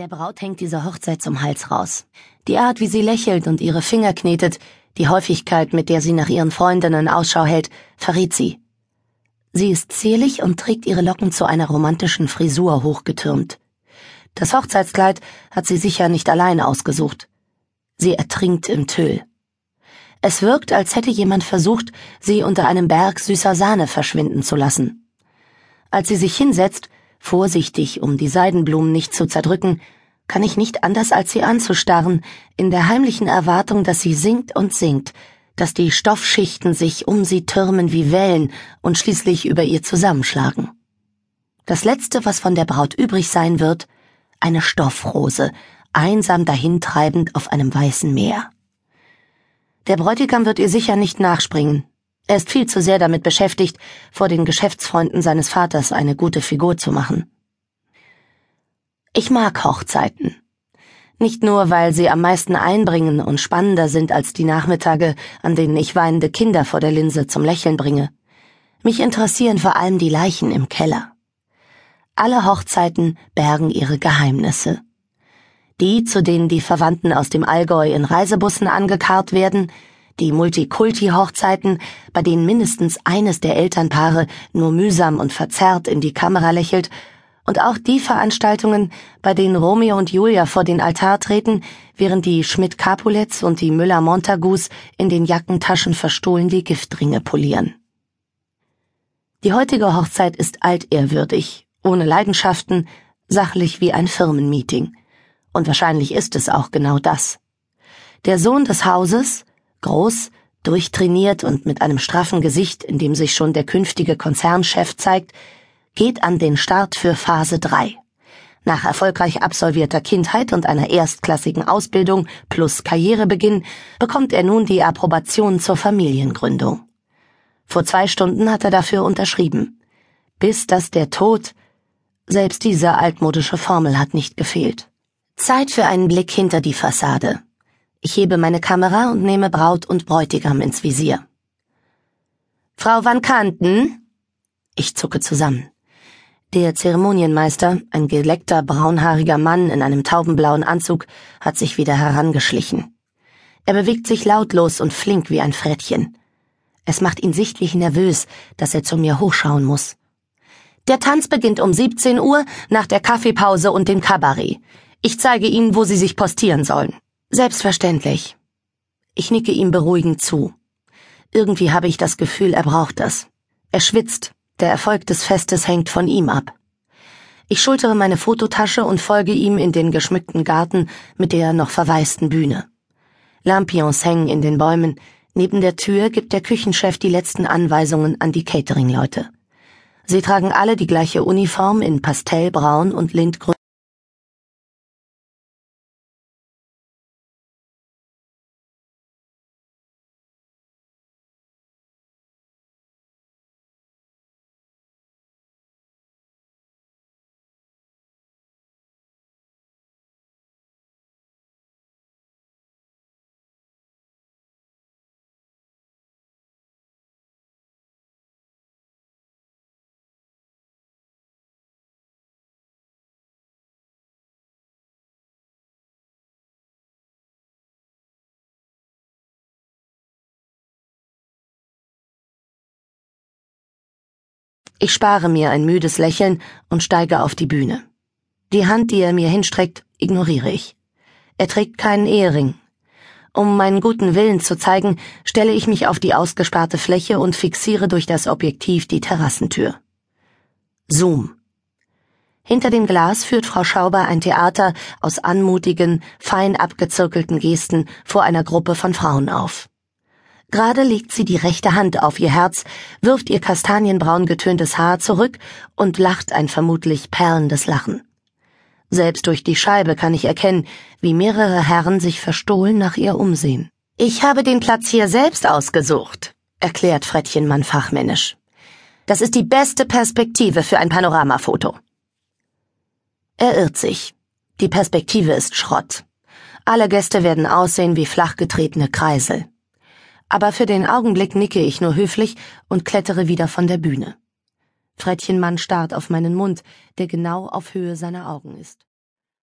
Der Braut hängt diese Hochzeit zum Hals raus. Die Art, wie sie lächelt und ihre Finger knetet, die Häufigkeit, mit der sie nach ihren Freundinnen Ausschau hält, verrät sie. Sie ist zierlich und trägt ihre Locken zu einer romantischen Frisur hochgetürmt. Das Hochzeitskleid hat sie sicher nicht allein ausgesucht. Sie ertrinkt im Tüll. Es wirkt, als hätte jemand versucht, sie unter einem Berg süßer Sahne verschwinden zu lassen. Als sie sich hinsetzt, Vorsichtig, um die Seidenblumen nicht zu zerdrücken, kann ich nicht anders als sie anzustarren, in der heimlichen Erwartung, dass sie singt und singt, dass die Stoffschichten sich um sie türmen wie Wellen und schließlich über ihr zusammenschlagen. Das Letzte, was von der Braut übrig sein wird, eine Stoffrose, einsam dahintreibend auf einem weißen Meer. Der Bräutigam wird ihr sicher nicht nachspringen, er ist viel zu sehr damit beschäftigt, vor den Geschäftsfreunden seines Vaters eine gute Figur zu machen. Ich mag Hochzeiten. Nicht nur, weil sie am meisten einbringen und spannender sind als die Nachmittage, an denen ich weinende Kinder vor der Linse zum Lächeln bringe. Mich interessieren vor allem die Leichen im Keller. Alle Hochzeiten bergen ihre Geheimnisse. Die, zu denen die Verwandten aus dem Allgäu in Reisebussen angekarrt werden, die Multikulti-Hochzeiten, bei denen mindestens eines der Elternpaare nur mühsam und verzerrt in die Kamera lächelt, und auch die Veranstaltungen, bei denen Romeo und Julia vor den Altar treten, während die Schmidt-Capulets und die Müller-Montagus in den Jackentaschen verstohlen die Giftringe polieren. Die heutige Hochzeit ist altehrwürdig, ohne Leidenschaften, sachlich wie ein Firmenmeeting. Und wahrscheinlich ist es auch genau das. Der Sohn des Hauses, Groß, durchtrainiert und mit einem straffen Gesicht, in dem sich schon der künftige Konzernchef zeigt, geht an den Start für Phase 3. Nach erfolgreich absolvierter Kindheit und einer erstklassigen Ausbildung plus Karrierebeginn bekommt er nun die Approbation zur Familiengründung. Vor zwei Stunden hat er dafür unterschrieben. Bis dass der Tod, selbst diese altmodische Formel hat nicht gefehlt. Zeit für einen Blick hinter die Fassade. Ich hebe meine Kamera und nehme Braut und Bräutigam ins Visier. Frau Van Kanten? Ich zucke zusammen. Der Zeremonienmeister, ein geleckter braunhaariger Mann in einem taubenblauen Anzug, hat sich wieder herangeschlichen. Er bewegt sich lautlos und flink wie ein Frettchen. Es macht ihn sichtlich nervös, dass er zu mir hochschauen muss. Der Tanz beginnt um 17 Uhr nach der Kaffeepause und dem Kabarett. Ich zeige Ihnen, wo Sie sich postieren sollen. Selbstverständlich. Ich nicke ihm beruhigend zu. Irgendwie habe ich das Gefühl, er braucht das. Er schwitzt, der Erfolg des Festes hängt von ihm ab. Ich schultere meine Fototasche und folge ihm in den geschmückten Garten mit der noch verwaisten Bühne. Lampions hängen in den Bäumen, neben der Tür gibt der Küchenchef die letzten Anweisungen an die Cateringleute. Sie tragen alle die gleiche Uniform in Pastellbraun und Lindgrün. Ich spare mir ein müdes Lächeln und steige auf die Bühne. Die Hand, die er mir hinstreckt, ignoriere ich. Er trägt keinen Ehering. Um meinen guten Willen zu zeigen, stelle ich mich auf die ausgesparte Fläche und fixiere durch das Objektiv die Terrassentür. Zoom. Hinter dem Glas führt Frau Schauber ein Theater aus anmutigen, fein abgezirkelten Gesten vor einer Gruppe von Frauen auf. Gerade legt sie die rechte Hand auf ihr Herz, wirft ihr kastanienbraun getöntes Haar zurück und lacht ein vermutlich perlendes Lachen. Selbst durch die Scheibe kann ich erkennen, wie mehrere Herren sich verstohlen nach ihr umsehen. Ich habe den Platz hier selbst ausgesucht, erklärt Frettchenmann fachmännisch. Das ist die beste Perspektive für ein Panoramafoto. Er irrt sich. Die Perspektive ist Schrott. Alle Gäste werden aussehen wie flachgetretene Kreisel aber für den Augenblick nicke ich nur höflich und klettere wieder von der Bühne. Frettchenmann starrt auf meinen Mund, der genau auf Höhe seiner Augen ist.